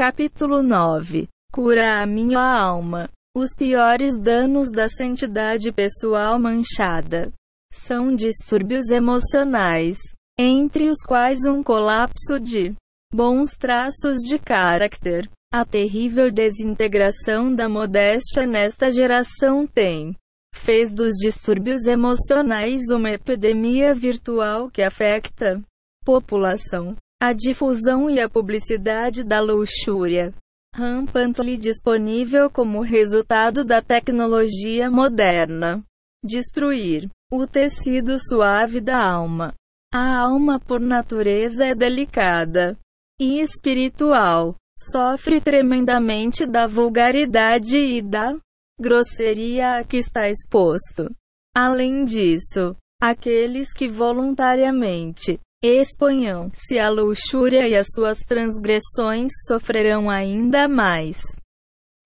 Capítulo 9 Cura a minha alma. Os piores danos da santidade pessoal manchada são distúrbios emocionais, entre os quais um colapso de bons traços de caráter. A terrível desintegração da modéstia nesta geração tem fez dos distúrbios emocionais uma epidemia virtual que afeta população. A difusão e a publicidade da luxúria rampantly disponível como resultado da tecnologia moderna. Destruir o tecido suave da alma. A alma, por natureza, é delicada e espiritual. Sofre tremendamente da vulgaridade e da grosseria a que está exposto. Além disso, aqueles que voluntariamente exponham-se à luxúria e as suas transgressões sofrerão ainda mais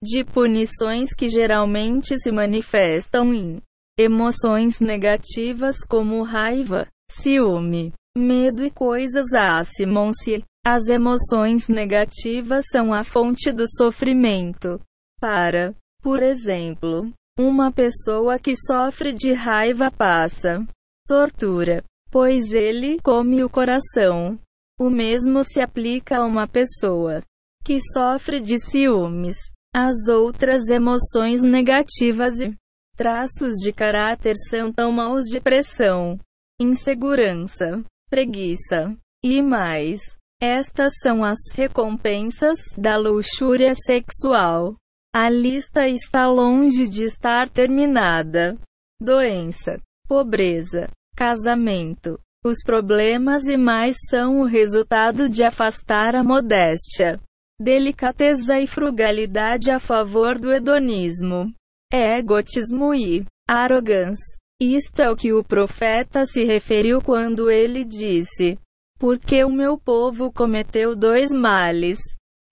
de punições que geralmente se manifestam em emoções negativas como raiva, ciúme, medo e coisas acimam-se. As emoções negativas são a fonte do sofrimento. Para, por exemplo, uma pessoa que sofre de raiva passa tortura, pois ele come o coração. O mesmo se aplica a uma pessoa que sofre de ciúmes. As outras emoções negativas e traços de caráter são tão maus de pressão, insegurança, preguiça e mais. Estas são as recompensas da luxúria sexual. A lista está longe de estar terminada. Doença, pobreza, casamento. Os problemas e mais são o resultado de afastar a modéstia, delicadeza e frugalidade a favor do hedonismo, egotismo e arrogância. Isto é o que o profeta se referiu quando ele disse: Porque o meu povo cometeu dois males.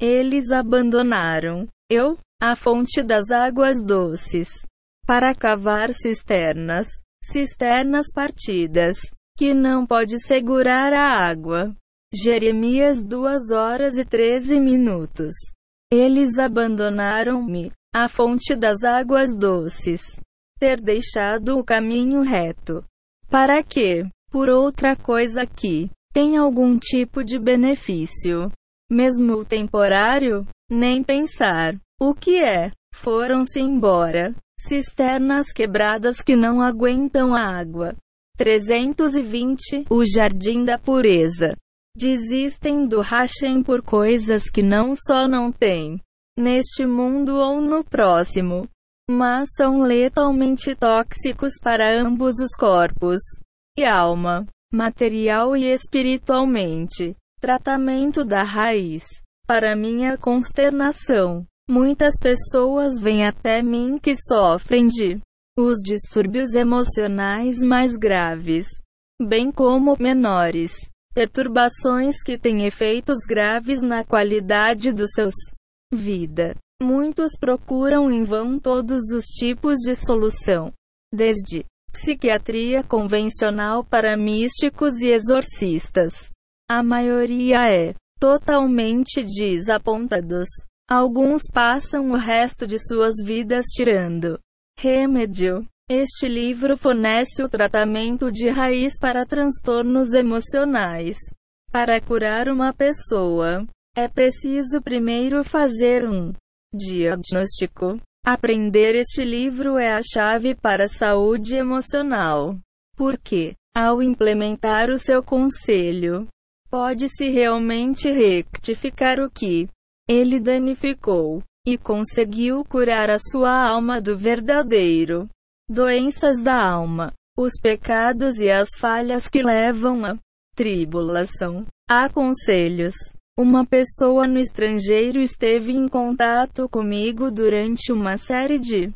Eles abandonaram eu, a fonte das águas doces, para cavar cisternas, cisternas partidas, que não pode segurar a água. Jeremias 2 horas e 13 minutos. Eles abandonaram-me, a fonte das águas doces, ter deixado o caminho reto. Para que, por outra coisa que tem algum tipo de benefício, mesmo o temporário, nem pensar. O que é? Foram-se embora. Cisternas quebradas que não aguentam a água. 320 O Jardim da Pureza. Desistem do Hashem por coisas que não só não têm neste mundo ou no próximo, mas são letalmente tóxicos para ambos os corpos e alma, material e espiritualmente. Tratamento da raiz. Para minha consternação, muitas pessoas vêm até mim que sofrem de os distúrbios emocionais mais graves, bem como menores, perturbações que têm efeitos graves na qualidade dos seus vida. Muitos procuram em vão todos os tipos de solução, desde psiquiatria convencional para místicos e exorcistas. A maioria é totalmente desapontados. Alguns passam o resto de suas vidas tirando remédio. Este livro fornece o tratamento de raiz para transtornos emocionais. Para curar uma pessoa, é preciso primeiro fazer um diagnóstico. Aprender este livro é a chave para a saúde emocional. Porque, ao implementar o seu conselho, pode-se realmente rectificar o que ele danificou e conseguiu curar a sua alma do verdadeiro doenças da alma, os pecados e as falhas que levam à tribulação. Há conselhos uma pessoa no estrangeiro esteve em contato comigo durante uma série de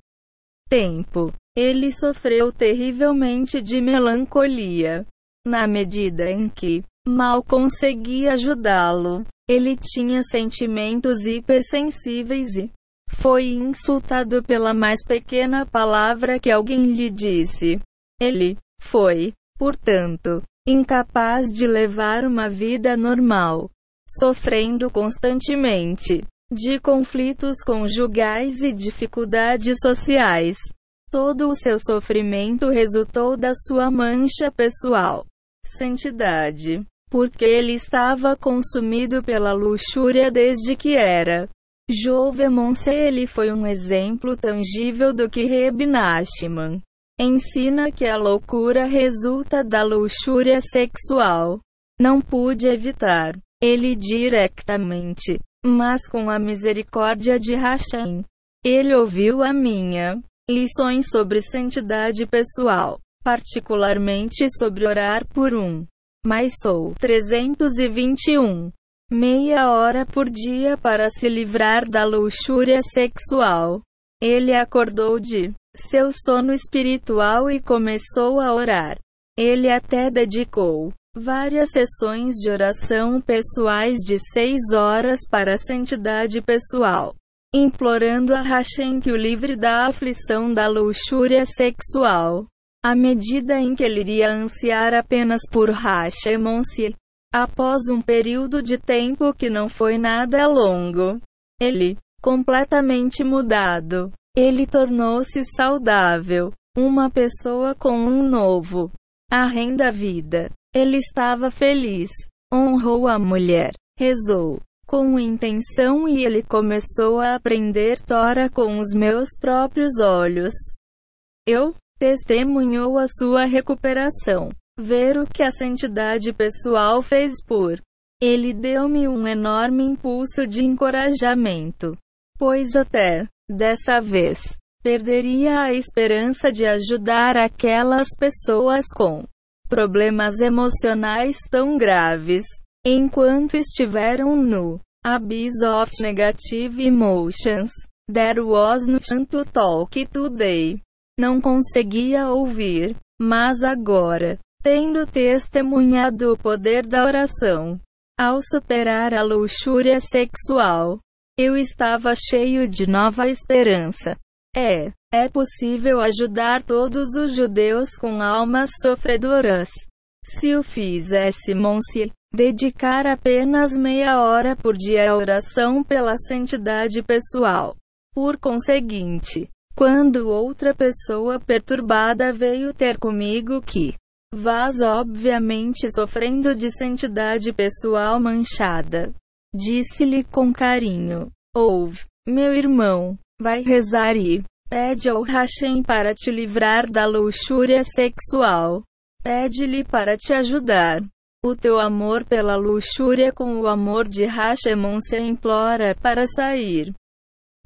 tempo. Ele sofreu terrivelmente de melancolia. Na medida em que mal consegui ajudá-lo, ele tinha sentimentos hipersensíveis e foi insultado pela mais pequena palavra que alguém lhe disse. Ele foi, portanto, incapaz de levar uma vida normal sofrendo constantemente de conflitos conjugais e dificuldades sociais. Todo o seu sofrimento resultou da sua mancha pessoal. Santidade. Porque ele estava consumido pela luxúria desde que era Jovemonse ele foi um exemplo tangível do que Reb Nachman ensina que a loucura resulta da luxúria sexual. Não pude evitar ele diretamente, mas com a misericórdia de Hashem. Ele ouviu a minha lições sobre santidade pessoal, particularmente sobre orar por um. Mas sou 321 meia hora por dia para se livrar da luxúria sexual. Ele acordou de seu sono espiritual e começou a orar. Ele até dedicou várias sessões de oração pessoais de seis horas para a santidade pessoal, implorando a Hashem que o livre da aflição da luxúria sexual. À medida em que ele iria ansiar apenas por Hashem, Após um período de tempo que não foi nada longo, ele, completamente mudado, ele tornou-se saudável, uma pessoa com um novo arrenda da vida. Ele estava feliz, honrou a mulher, rezou com intenção e ele começou a aprender Tora com os meus próprios olhos. Eu testemunhou a sua recuperação ver o que a santidade pessoal fez por ele deu-me um enorme impulso de encorajamento, pois até dessa vez perderia a esperança de ajudar aquelas pessoas com problemas emocionais tão graves, enquanto estiveram no abyss of negative emotions. There was no to talk today. Não conseguia ouvir, mas agora tendo testemunhado o poder da oração. Ao superar a luxúria sexual, eu estava cheio de nova esperança. É, é possível ajudar todos os judeus com almas sofredoras. Se o fizéssemos-se dedicar apenas meia hora por dia à oração pela santidade pessoal. Por conseguinte, quando outra pessoa perturbada veio ter comigo que Vaz obviamente sofrendo de santidade pessoal manchada. Disse-lhe com carinho: Ouve, meu irmão, vai rezar e pede ao Hashem para te livrar da luxúria sexual. Pede-lhe para te ajudar. O teu amor pela luxúria com o amor de Hashemon se implora para sair.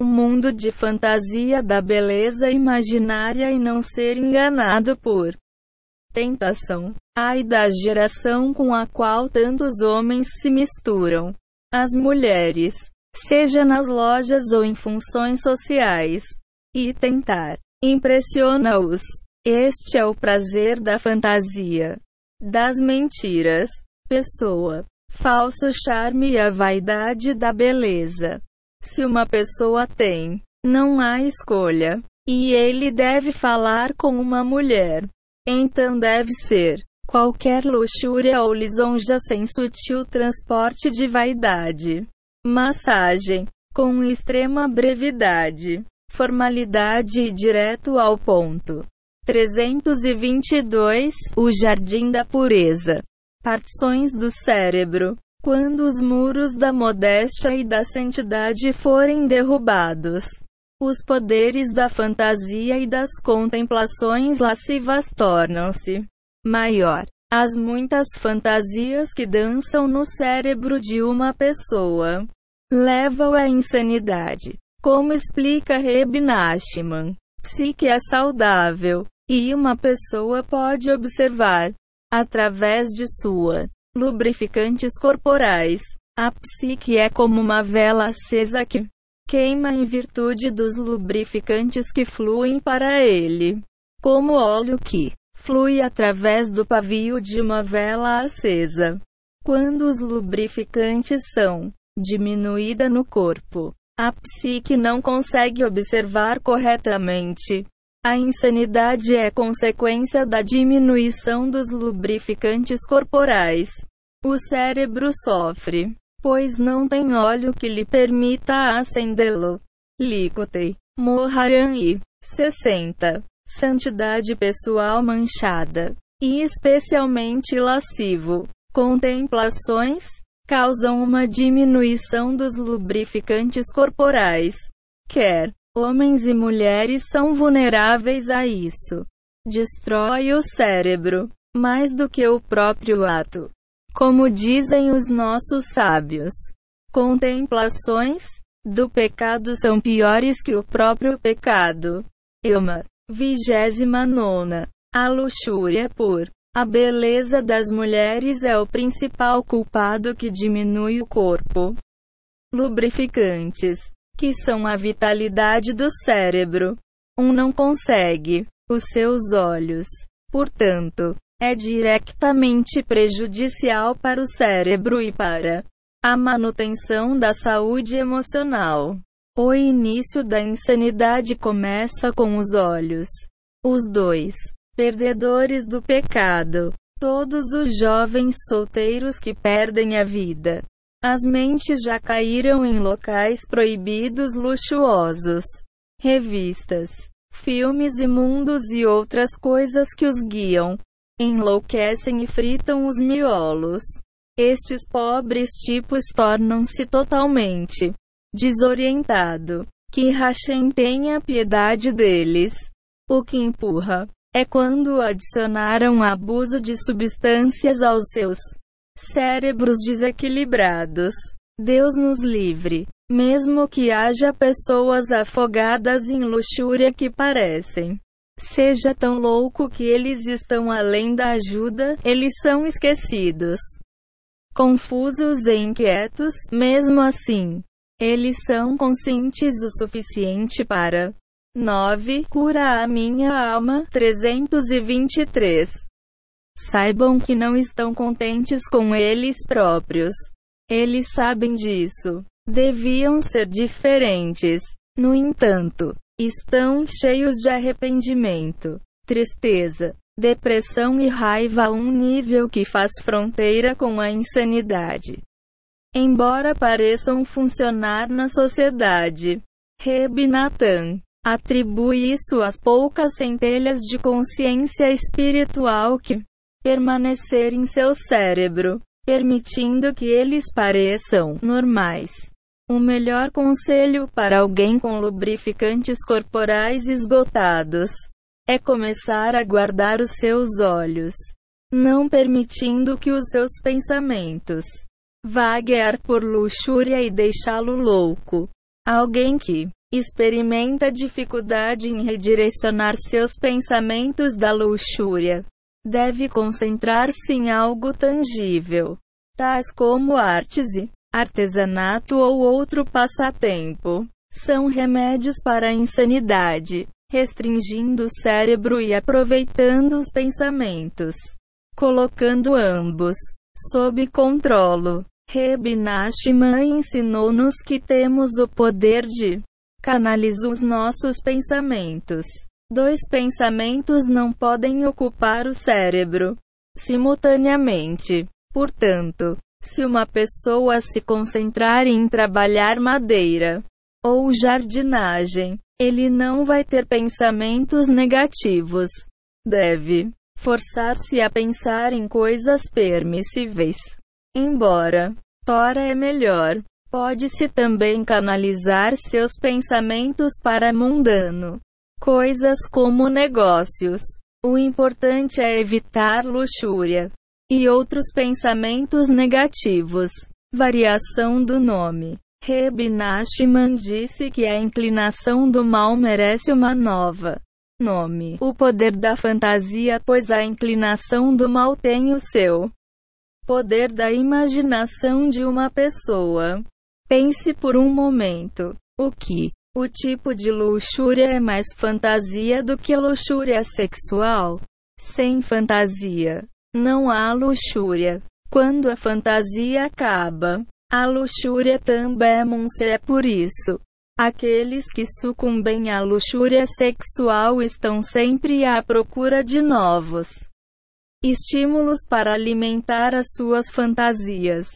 Um mundo de fantasia da beleza imaginária e não ser enganado por tentação. Ai da geração com a qual tantos homens se misturam. As mulheres, seja nas lojas ou em funções sociais, e tentar impressiona-os. Este é o prazer da fantasia, das mentiras, pessoa, falso charme e a vaidade da beleza. Se uma pessoa tem, não há escolha, e ele deve falar com uma mulher. Então deve ser qualquer luxúria ou lisonja sem sutil transporte de vaidade. Massagem com extrema brevidade, formalidade e direto ao ponto. 322 O Jardim da Pureza. Partições do cérebro. Quando os muros da modéstia e da santidade forem derrubados, os poderes da fantasia e das contemplações lascivas tornam-se maior. As muitas fantasias que dançam no cérebro de uma pessoa levam à insanidade. Como explica Reb Nachman, psique é saudável, e uma pessoa pode observar, através de sua lubrificantes corporais, a psique é como uma vela acesa que queima em virtude dos lubrificantes que fluem para ele, como óleo que flui através do pavio de uma vela acesa. Quando os lubrificantes são diminuída no corpo, a psique não consegue observar corretamente. A insanidade é consequência da diminuição dos lubrificantes corporais. O cérebro sofre pois não tem óleo que lhe permita acendê-lo. Licote. Moharani. 60. Santidade pessoal manchada. E especialmente lascivo. Contemplações causam uma diminuição dos lubrificantes corporais. Quer homens e mulheres são vulneráveis a isso. Destrói o cérebro mais do que o próprio ato. Como dizem os nossos sábios, contemplações do pecado são piores que o próprio pecado. Vigésima nona. A luxúria por a beleza das mulheres é o principal culpado que diminui o corpo. Lubrificantes, que são a vitalidade do cérebro. Um não consegue, os seus olhos. Portanto, é diretamente prejudicial para o cérebro e para a manutenção da saúde emocional. O início da insanidade começa com os olhos. Os dois perdedores do pecado. Todos os jovens solteiros que perdem a vida. As mentes já caíram em locais proibidos luxuosos. Revistas, filmes imundos e outras coisas que os guiam enlouquecem e fritam os miolos. Estes pobres tipos tornam-se totalmente desorientado. Que Hashem tenha piedade deles. O que empurra é quando adicionaram abuso de substâncias aos seus cérebros desequilibrados. Deus nos livre. Mesmo que haja pessoas afogadas em luxúria que parecem seja tão louco que eles estão além da ajuda, eles são esquecidos. Confusos e inquietos, mesmo assim. Eles são conscientes o suficiente para 9. Cura a minha alma. 323. Saibam que não estão contentes com eles próprios. Eles sabem disso. Deviam ser diferentes. No entanto, estão cheios de arrependimento, tristeza, depressão e raiva a um nível que faz fronteira com a insanidade. Embora pareçam funcionar na sociedade, Reb Natan atribui isso às poucas centelhas de consciência espiritual que permanecer em seu cérebro, permitindo que eles pareçam normais. O melhor conselho para alguém com lubrificantes corporais esgotados é começar a guardar os seus olhos, não permitindo que os seus pensamentos vaguear por luxúria e deixá-lo louco. Alguém que experimenta dificuldade em redirecionar seus pensamentos da luxúria deve concentrar-se em algo tangível, tais como artes e artesanato ou outro passatempo. São remédios para a insanidade, restringindo o cérebro e aproveitando os pensamentos, colocando ambos sob controlo. Reb ensinou-nos que temos o poder de canalizar os nossos pensamentos. Dois pensamentos não podem ocupar o cérebro simultaneamente. Portanto, se uma pessoa se concentrar em trabalhar madeira ou jardinagem, ele não vai ter pensamentos negativos. Deve forçar-se a pensar em coisas permissíveis. Embora Tora é melhor, pode-se também canalizar seus pensamentos para mundano. Coisas como negócios. O importante é evitar luxúria e outros pensamentos negativos. Variação do nome. Reb Nachman disse que a inclinação do mal merece uma nova nome. O poder da fantasia, pois a inclinação do mal tem o seu poder da imaginação de uma pessoa. Pense por um momento. O que? O tipo de luxúria é mais fantasia do que luxúria sexual? Sem fantasia, não há luxúria. Quando a fantasia acaba, a luxúria também é por isso. Aqueles que sucumbem à luxúria sexual estão sempre à procura de novos estímulos para alimentar as suas fantasias.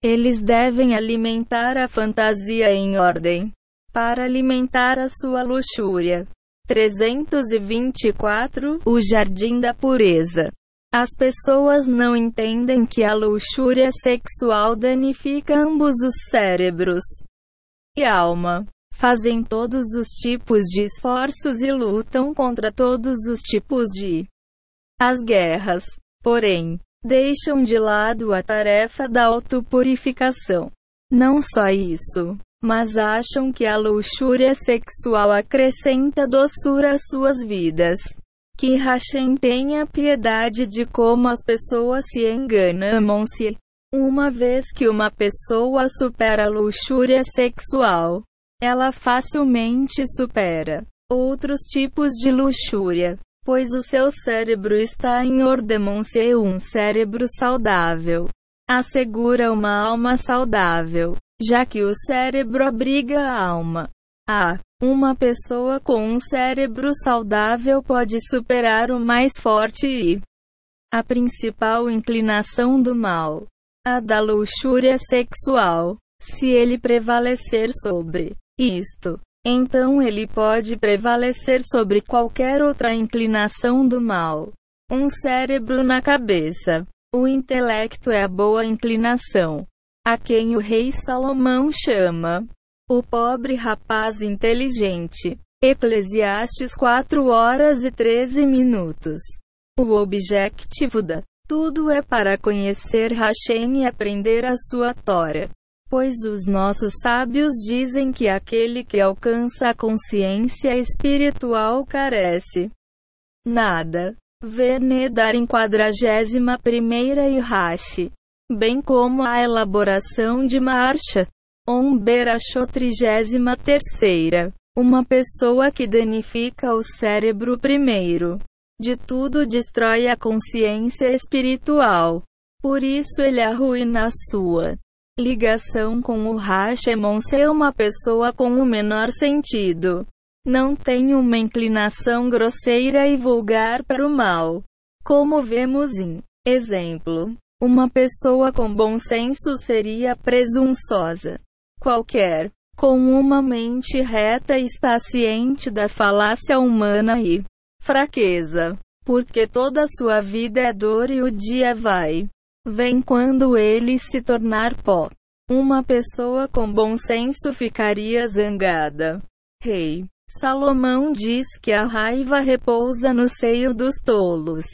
Eles devem alimentar a fantasia em ordem para alimentar a sua luxúria. 324 O Jardim da Pureza. As pessoas não entendem que a luxúria sexual danifica ambos os cérebros e alma. Fazem todos os tipos de esforços e lutam contra todos os tipos de as guerras. Porém, deixam de lado a tarefa da autopurificação. Não só isso, mas acham que a luxúria sexual acrescenta doçura às suas vidas. Que Hashem tenha piedade de como as pessoas se enganam-se. Uma vez que uma pessoa supera a luxúria sexual, ela facilmente supera outros tipos de luxúria, pois o seu cérebro está em ordem-se um cérebro saudável. Assegura uma alma saudável, já que o cérebro abriga a alma. A. Uma pessoa com um cérebro saudável pode superar o mais forte e a principal inclinação do mal, a da luxúria sexual. Se ele prevalecer sobre isto, então ele pode prevalecer sobre qualquer outra inclinação do mal. Um cérebro na cabeça. O intelecto é a boa inclinação, a quem o rei Salomão chama o pobre rapaz inteligente. Eclesiastes 4 horas e 13 minutos. O objetivo da tudo é para conhecer Hashem e aprender a sua Tora. Pois os nossos sábios dizem que aquele que alcança a consciência espiritual carece nada. Vernedar em 41 primeira e Rashi, bem como a elaboração de marcha, Omber achou 33. Uma pessoa que danifica o cérebro primeiro. De tudo destrói a consciência espiritual. Por isso ele arruina a sua ligação com o Hashemon ser uma pessoa com o menor sentido. Não tem uma inclinação grosseira e vulgar para o mal. Como vemos em exemplo, uma pessoa com bom senso seria presunçosa qualquer, com uma mente reta está ciente da falácia humana e fraqueza, porque toda sua vida é dor e o dia vai. Vem quando ele se tornar pó. Uma pessoa com bom senso ficaria zangada. Rei Salomão diz que a raiva repousa no seio dos tolos.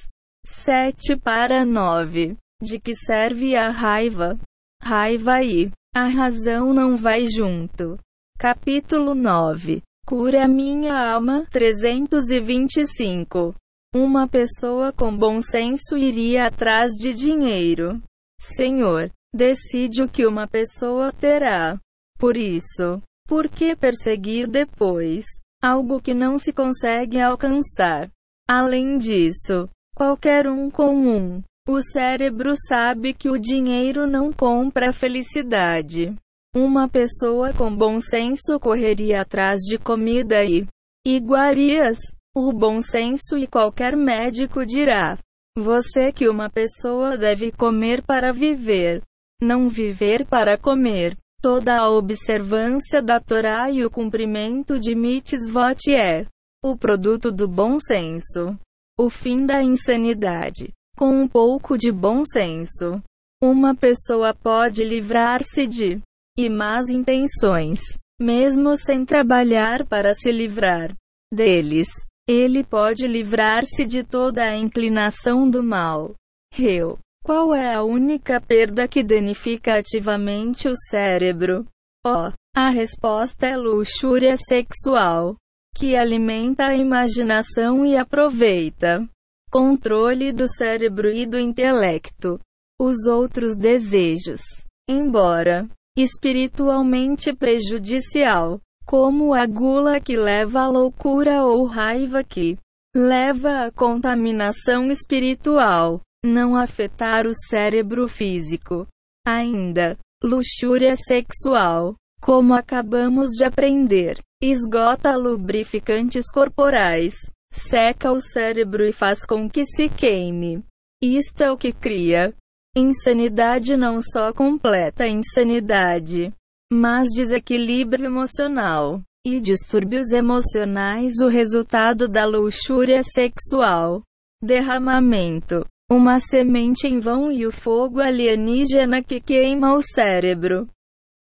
7 para 9. De que serve a raiva? Raiva e a razão não vai junto. Capítulo 9. Cura minha alma. 325. Uma pessoa com bom senso iria atrás de dinheiro. Senhor, decide o que uma pessoa terá. Por isso, por que perseguir depois algo que não se consegue alcançar? Além disso, qualquer um com um o cérebro sabe que o dinheiro não compra felicidade. Uma pessoa com bom senso correria atrás de comida e iguarias. O bom senso e qualquer médico dirá: você que uma pessoa deve comer para viver, não viver para comer. Toda a observância da Torá e o cumprimento de mitzvot é o produto do bom senso. O fim da insanidade. Com um pouco de bom senso, uma pessoa pode livrar-se de e más intenções, mesmo sem trabalhar para se livrar deles. Ele pode livrar-se de toda a inclinação do mal. Eu. Qual é a única perda que danifica ativamente o cérebro? Oh, a resposta é luxúria sexual, que alimenta a imaginação e aproveita controle do cérebro e do intelecto. Os outros desejos, embora espiritualmente prejudicial, como a gula que leva à loucura ou raiva que leva à contaminação espiritual, não afetar o cérebro físico. Ainda, luxúria sexual, como acabamos de aprender, esgota lubrificantes corporais, seca o cérebro e faz com que se queime. Isto é o que cria Insanidade não só completa insanidade, mas desequilíbrio emocional e distúrbios emocionais o resultado da luxúria sexual. Derramamento. Uma semente em vão e o fogo alienígena que queima o cérebro.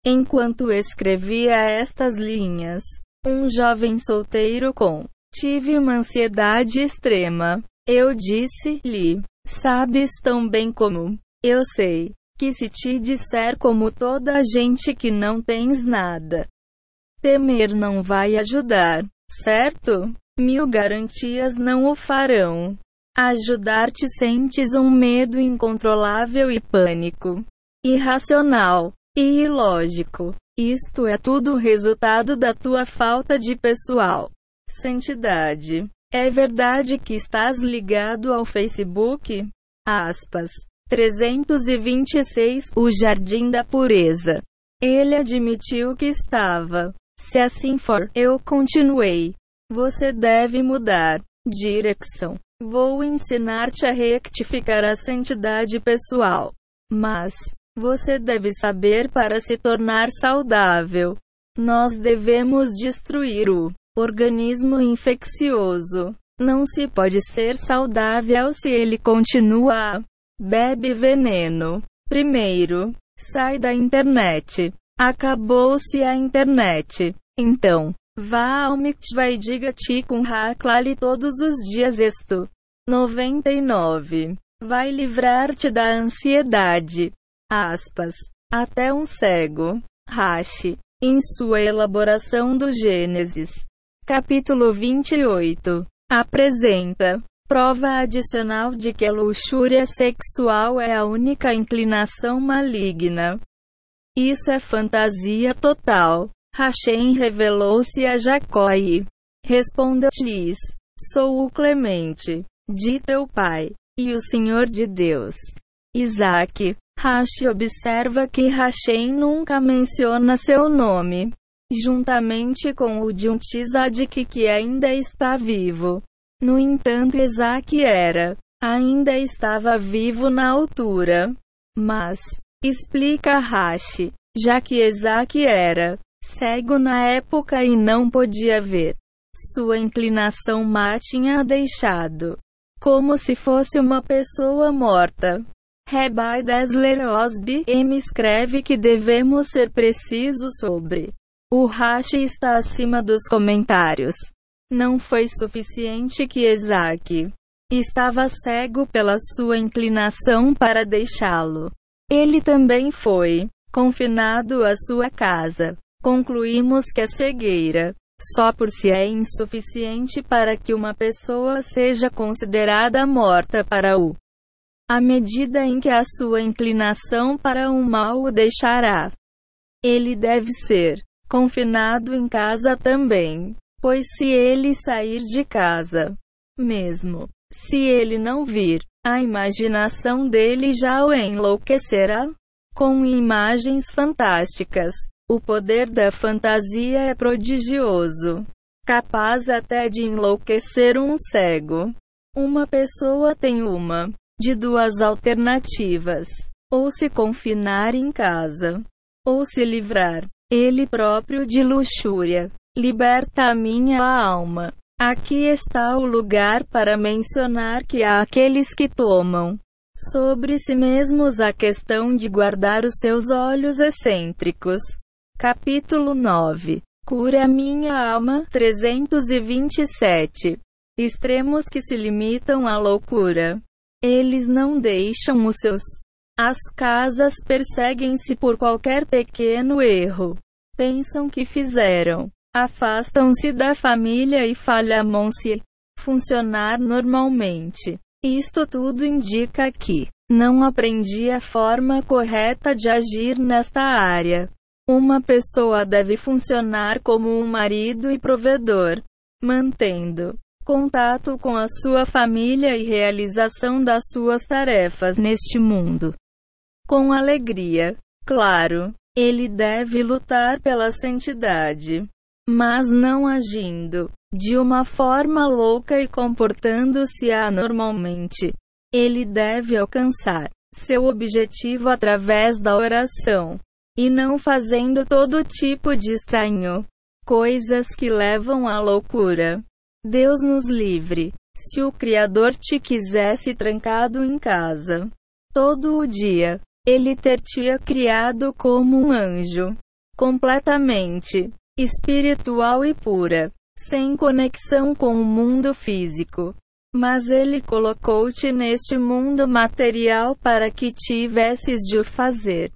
Enquanto escrevia estas linhas, um jovem solteiro com tive uma ansiedade extrema. Eu disse-lhe: Sabes tão bem como eu sei que se te disser como toda a gente que não tens nada, temer não vai ajudar, certo? Mil garantias não o farão. Ajudar-te sentes um medo incontrolável e pânico. Irracional e ilógico. Isto é tudo resultado da tua falta de pessoal. Santidade. É verdade que estás ligado ao Facebook? Aspas. 326 O Jardim da Pureza. Ele admitiu que estava. Se assim for, eu continuei. Você deve mudar direção. Vou ensinar-te a rectificar a santidade pessoal. Mas, você deve saber para se tornar saudável. Nós devemos destruir o organismo infeccioso. Não se pode ser saudável se ele continua bebe veneno. Primeiro, sai da internet. Acabou-se a internet. Então, vá ao Mikvah e diga Tikkun Haklali todos os dias isto. 99. Vai livrar-te da ansiedade. Aspas. Até um cego. Rashi. Em sua elaboração do Gênesis. Capítulo 28. Apresenta prova adicional de que a luxúria sexual é a única inclinação maligna. Isso é fantasia total. Hashem revelou-se a Jacó e respondeu-lhes: Sou o clemente, de teu pai, e o Senhor de Deus. Isaac. Rashi observa que Hashem nunca menciona seu nome, juntamente com o de um tzadik que ainda está vivo. No entanto, Isaac era, ainda estava vivo na altura. Mas, Explica Rashi. Já que Isaac era cego na época e não podia ver, sua inclinação má tinha deixado como se fosse uma pessoa morta. Rabbi Desler Osby M escreve que devemos ser precisos sobre o Rashi está acima dos comentários. Não foi suficiente que Isaac estava cego pela sua inclinação para deixá-lo ele também foi confinado à sua casa. Concluímos que a cegueira só por si é insuficiente para que uma pessoa seja considerada morta para o à medida em que a sua inclinação para o mal o deixará. Ele deve ser confinado em casa também, pois se ele sair de casa, mesmo se ele não vir, a imaginação dele já o enlouquecerá. Com imagens fantásticas. O poder da fantasia é prodigioso. Capaz até de enlouquecer um cego. Uma pessoa tem uma de duas alternativas: ou se confinar em casa, ou se livrar ele próprio de luxúria. Liberta a minha alma. Aqui está o lugar para mencionar que há aqueles que tomam sobre si mesmos a questão de guardar os seus olhos excêntricos. Capítulo 9 Cura minha alma 327 Extremos que se limitam à loucura. Eles não deixam os seus. As casas perseguem-se por qualquer pequeno erro. Pensam que fizeram afastam-se da família e falham-se funcionar normalmente. Isto tudo indica que não aprendi a forma correta de agir nesta área. Uma pessoa deve funcionar como um marido e provedor, mantendo contato com a sua família e realização das suas tarefas neste mundo. Com alegria. Claro, ele deve lutar pela santidade mas não agindo de uma forma louca e comportando-se anormalmente. Ele deve alcançar seu objetivo através da oração, e não fazendo todo tipo de estranho, coisas que levam à loucura. Deus nos livre. Se o Criador te quisesse trancado em casa todo o dia, ele ter-te criado como um anjo, completamente espiritual e pura, sem conexão com o mundo físico. Mas ele colocou-te neste mundo material para que tivesses de o fazer.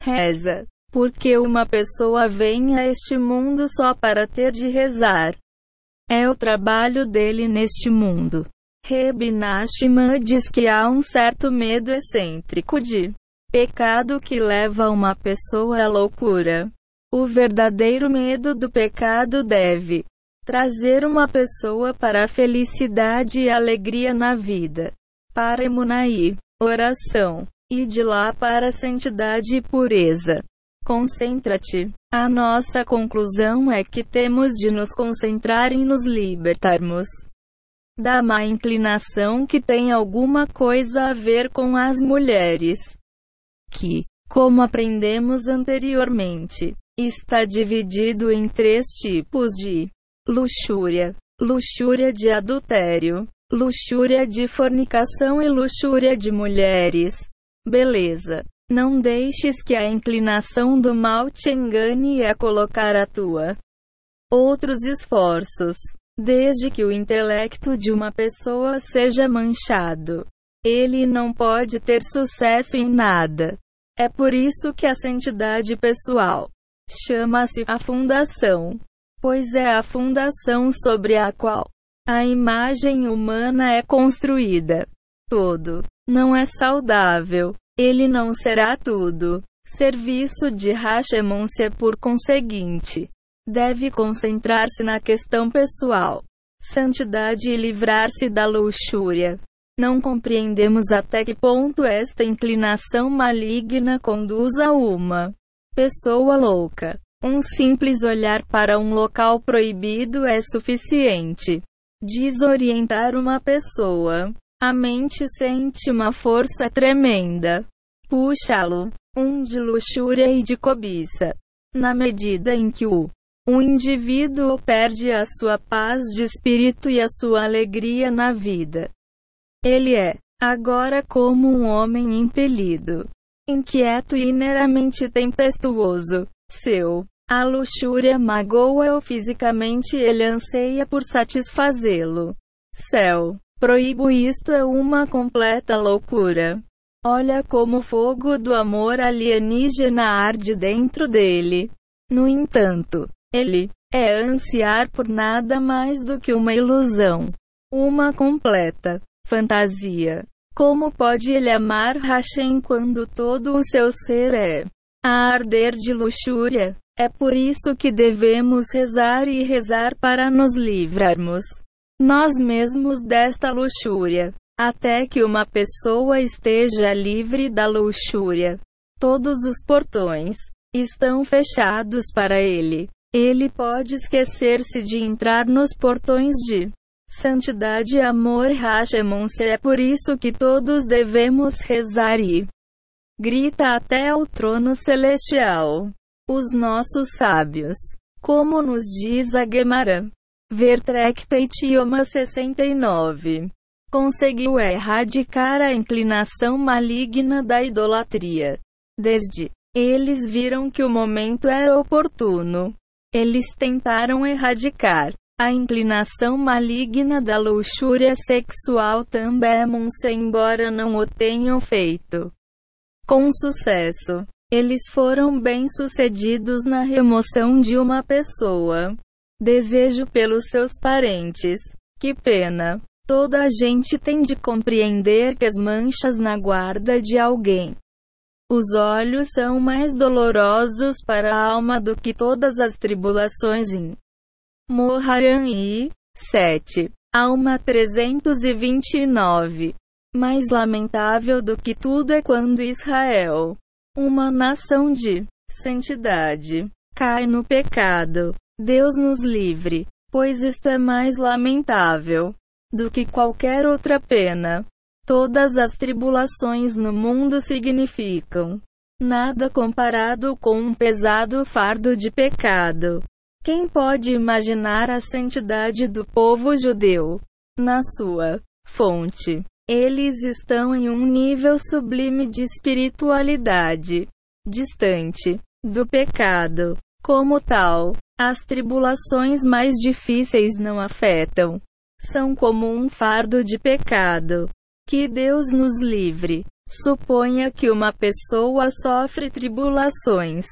Reza. Porque uma pessoa vem a este mundo só para ter de rezar. É o trabalho dele neste mundo. Reb diz que há um certo medo excêntrico de pecado que leva uma pessoa à loucura. O verdadeiro medo do pecado deve trazer uma pessoa para a felicidade e alegria na vida. Para Emunaí, oração, e de lá para a santidade e pureza. Concentra-te. A nossa conclusão é que temos de nos concentrar em nos libertarmos da má inclinação que tem alguma coisa a ver com as mulheres que, como aprendemos anteriormente, está dividido em três tipos de luxúria: luxúria de adultério, luxúria de fornicação e luxúria de mulheres. Beleza. Não deixes que a inclinação do mal te engane a colocar a tua outros esforços, desde que o intelecto de uma pessoa seja manchado. Ele não pode ter sucesso em nada. É por isso que a santidade pessoal chama-se a fundação, pois é a fundação sobre a qual a imagem humana é construída. Todo não é saudável, ele não será tudo. Serviço de Hashemon-se por conseguinte, deve concentrar-se na questão pessoal, santidade e livrar-se da luxúria. Não compreendemos até que ponto esta inclinação maligna conduz a uma pessoa louca. Um simples olhar para um local proibido é suficiente. Desorientar uma pessoa. A mente sente uma força tremenda. Puxa-lo. Um de luxúria e de cobiça. Na medida em que o um indivíduo perde a sua paz de espírito e a sua alegria na vida. Ele é, agora, como um homem impelido, inquieto e ineramente tempestuoso. Seu, a luxúria magoa-o fisicamente e ele anseia por satisfazê-lo. Céu, proíbo isto é uma completa loucura. Olha como o fogo do amor alienígena arde dentro dele. No entanto, ele é ansiar por nada mais do que uma ilusão, uma completa fantasia. Como pode ele amar Hashem quando todo o seu ser é a arder de luxúria? É por isso que devemos rezar e rezar para nos livrarmos nós mesmos desta luxúria, até que uma pessoa esteja livre da luxúria. Todos os portões estão fechados para ele. Ele pode esquecer-se de entrar nos portões de Santidade e amor Hashemon-se é por isso que todos devemos rezar e grita até ao trono celestial. Os nossos sábios, como nos diz a Gemara, Vertrectate Yoma 69, conseguiu erradicar a inclinação maligna da idolatria. Desde eles viram que o momento era oportuno. Eles tentaram erradicar a inclinação maligna da luxúria sexual também, embora não o tenham feito com sucesso. Eles foram bem-sucedidos na remoção de uma pessoa. Desejo pelos seus parentes. Que pena. Toda a gente tem de compreender que as manchas na guarda de alguém. Os olhos são mais dolorosos para a alma do que todas as tribulações em Moharan I. 7. Alma 329. Mais lamentável do que tudo é quando Israel, uma nação de santidade, cai no pecado. Deus nos livre, pois isto é mais lamentável do que qualquer outra pena. Todas as tribulações no mundo significam nada comparado com um pesado fardo de pecado. Quem pode imaginar a santidade do povo judeu? Na sua fonte, eles estão em um nível sublime de espiritualidade, distante do pecado. Como tal, as tribulações mais difíceis não afetam. São como um fardo de pecado. Que Deus nos livre. Suponha que uma pessoa sofre tribulações,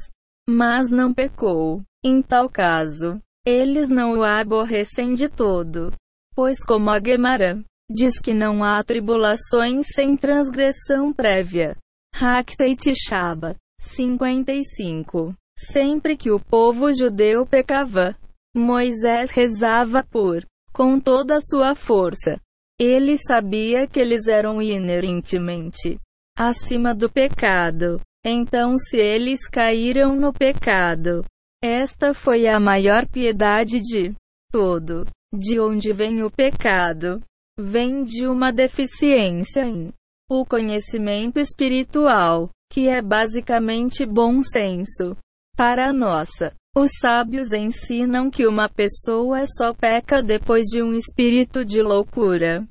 mas não pecou. Em tal caso, eles não o aborrecem de todo. Pois, como a Gemara diz que não há tribulações sem transgressão prévia. Hakteit Shaba 55 Sempre que o povo judeu pecava, Moisés rezava por, com toda a sua força. Ele sabia que eles eram inerentemente acima do pecado. Então, se eles caíram no pecado, esta foi a maior piedade de todo. De onde vem o pecado? Vem de uma deficiência em o conhecimento espiritual, que é basicamente bom senso. Para a nossa, os sábios ensinam que uma pessoa só peca depois de um espírito de loucura.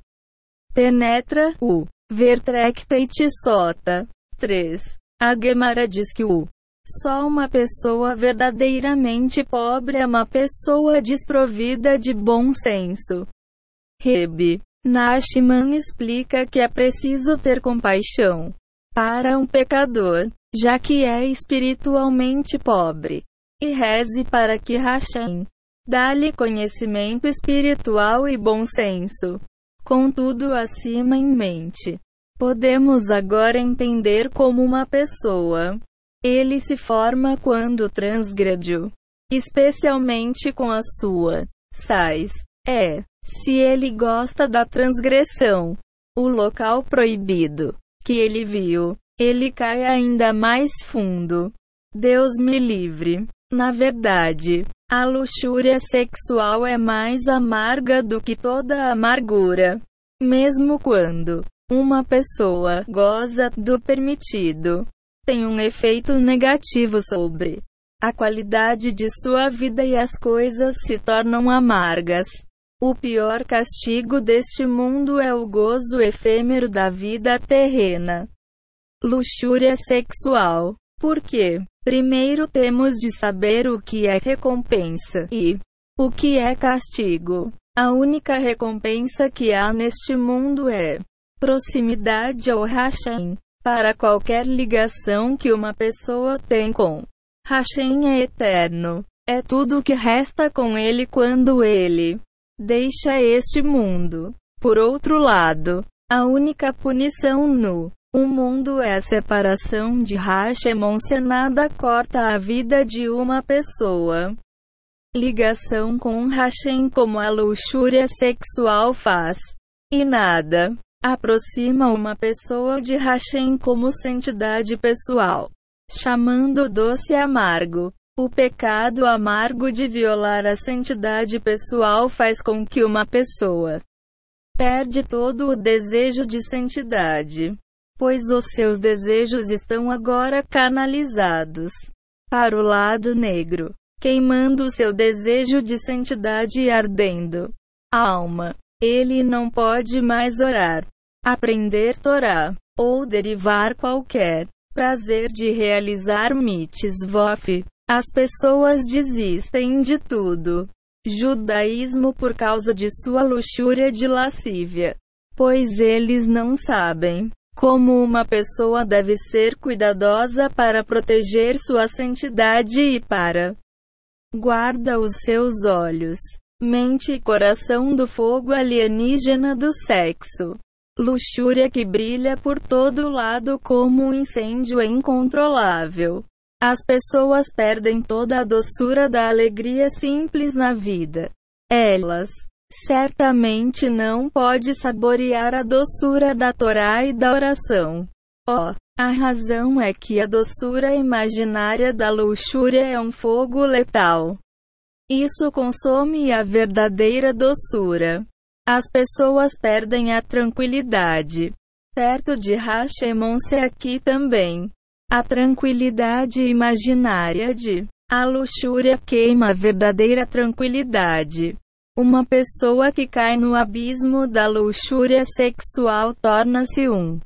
Penetra o Vertrecta e Sota. 3. A Gemara diz que o só uma pessoa verdadeiramente pobre é uma pessoa desprovida de bom senso. Rebe Nashman explica que é preciso ter compaixão para um pecador, já que é espiritualmente pobre, e reze para que Hashem dá-lhe conhecimento espiritual e bom senso. Com tudo acima em mente, podemos agora entender como uma pessoa ele se forma quando transgrediu, especialmente com a sua sais. É, se ele gosta da transgressão, o local proibido que ele viu, ele cai ainda mais fundo. Deus me livre. Na verdade, a luxúria sexual é mais amarga do que toda amargura. Mesmo quando uma pessoa goza do permitido, tem um efeito negativo sobre a qualidade de sua vida e as coisas se tornam amargas. O pior castigo deste mundo é o gozo efêmero da vida terrena. Luxúria sexual. Por quê? Primeiro temos de saber o que é recompensa e o que é castigo. A única recompensa que há neste mundo é proximidade ao Hashem. Para qualquer ligação que uma pessoa tem com Hashem é eterno. É tudo o que resta com ele quando ele deixa este mundo. Por outro lado, a única punição no o mundo é a separação de Hashemon se nada corta a vida de uma pessoa. Ligação com Hashem como a luxúria sexual faz. E nada aproxima uma pessoa de Hashem como santidade pessoal. Chamando doce amargo. O pecado amargo de violar a santidade pessoal faz com que uma pessoa perde todo o desejo de santidade pois os seus desejos estão agora canalizados para o lado negro, queimando seu desejo de santidade e ardendo a alma. Ele não pode mais orar, aprender Torá, ou derivar qualquer prazer de realizar mitzvot. As pessoas desistem de tudo. Judaísmo por causa de sua luxúria de lascívia. Pois eles não sabem como uma pessoa deve ser cuidadosa para proteger sua santidade e para guarda os seus olhos, mente e coração do fogo alienígena do sexo. Luxúria que brilha por todo lado como um incêndio incontrolável. As pessoas perdem toda a doçura da alegria simples na vida. Elas certamente não pode saborear a doçura da Torá e da oração. Oh, a razão é que a doçura imaginária da luxúria é um fogo letal. Isso consome a verdadeira doçura. As pessoas perdem a tranquilidade perto de Hashemon-se aqui também. A tranquilidade imaginária de a luxúria queima a verdadeira tranquilidade. Uma pessoa que cai no abismo da luxúria sexual torna-se um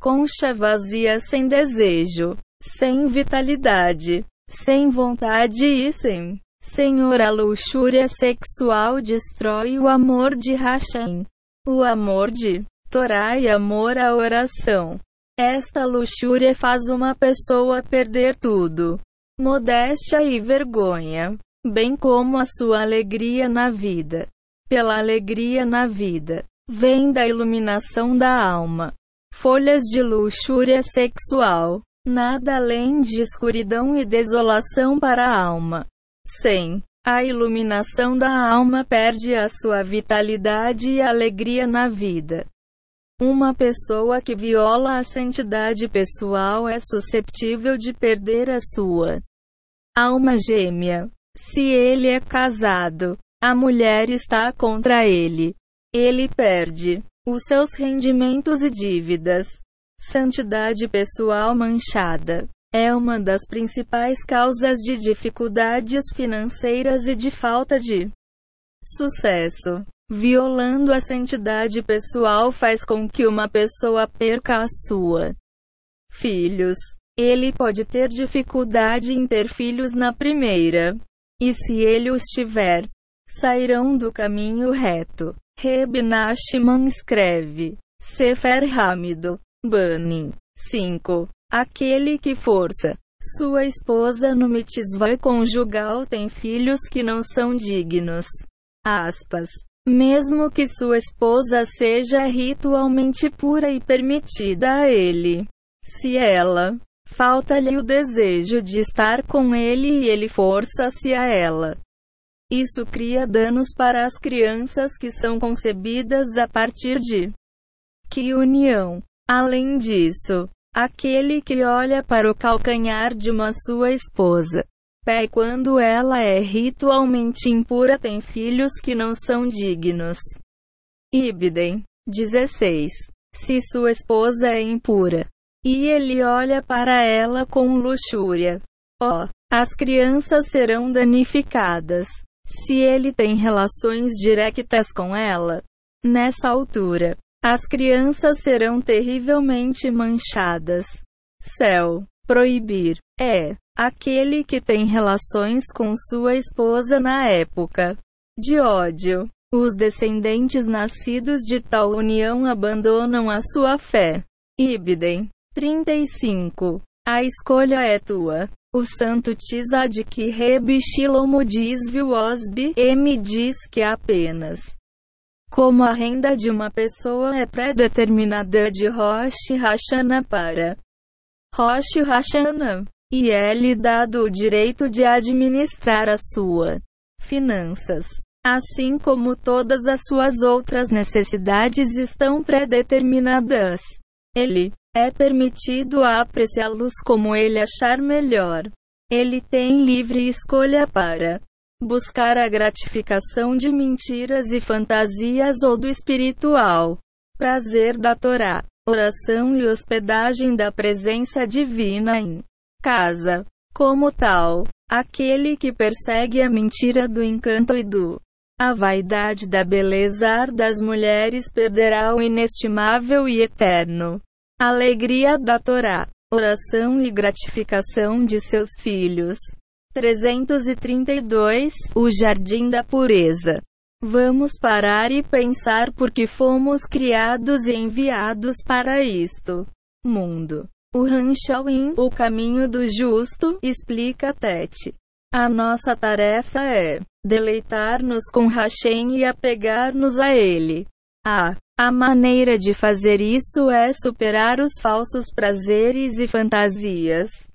concha vazia sem desejo, sem vitalidade, sem vontade e sem Senhor. A luxúria sexual destrói o amor de Hashem, o amor de Torá e amor à oração. Esta luxúria faz uma pessoa perder tudo, modéstia e vergonha, bem como a sua alegria na vida. Pela alegria na vida, vem da iluminação da alma. Folhas de luxúria sexual, nada além de escuridão e desolação para a alma. Sem a iluminação da alma perde a sua vitalidade e alegria na vida. Uma pessoa que viola a santidade pessoal é susceptível de perder a sua alma gêmea. Se ele é casado, a mulher está contra ele. Ele perde os seus rendimentos e dívidas. Santidade pessoal manchada é uma das principais causas de dificuldades financeiras e de falta de sucesso. Violando a santidade pessoal faz com que uma pessoa perca a sua filhos. Ele pode ter dificuldade em ter filhos na primeira. E se ele os tiver, sairão do caminho reto. Reb Nachman escreve. Sefer Hamido. Banin. 5. Aquele que força sua esposa no mitzvah conjugal tem filhos que não são dignos. Aspas. Mesmo que sua esposa seja ritualmente pura e permitida a ele. Se ela falta-lhe o desejo de estar com ele e ele força-se a ela. Isso cria danos para as crianças que são concebidas a partir de que união. Além disso, aquele que olha para o calcanhar de uma sua esposa pé quando ela é ritualmente impura tem filhos que não são dignos. Ibidem 16. Se sua esposa é impura, e ele olha para ela com luxúria, ó, oh, as crianças serão danificadas. Se ele tem relações diretas com ela, nessa altura, as crianças serão terrivelmente manchadas. Céu, proibir, é aquele que tem relações com sua esposa na época de ódio. Os descendentes nascidos de tal união abandonam a sua fé. Ibidem 35. A escolha é tua. O santo Tizad que Reb Shilomo diz Osbi M diz que apenas como a renda de uma pessoa é pré-determinada de Rosh Hashanah para Rosh Hashanah, e é-lhe dado o direito de administrar as suas finanças, assim como todas as suas outras necessidades estão pré-determinadas. Ele é permitido apreciá-los como ele achar melhor. Ele tem livre escolha para buscar a gratificação de mentiras e fantasias ou do espiritual prazer da Torá, oração e hospedagem da presença divina em casa. Como tal, aquele que persegue a mentira do encanto e do a vaidade da beleza das mulheres perderá o inestimável e eterno alegria da Torá, oração e gratificação de seus filhos. 332 O Jardim da Pureza. Vamos parar e pensar porque fomos criados e enviados para isto. Mundo. O Hanshawin, o caminho do justo, explica Tete. A nossa tarefa é deleitar-nos com Hashem e apegar-nos a ele. A, a maneira de fazer isso é superar os falsos prazeres e fantasias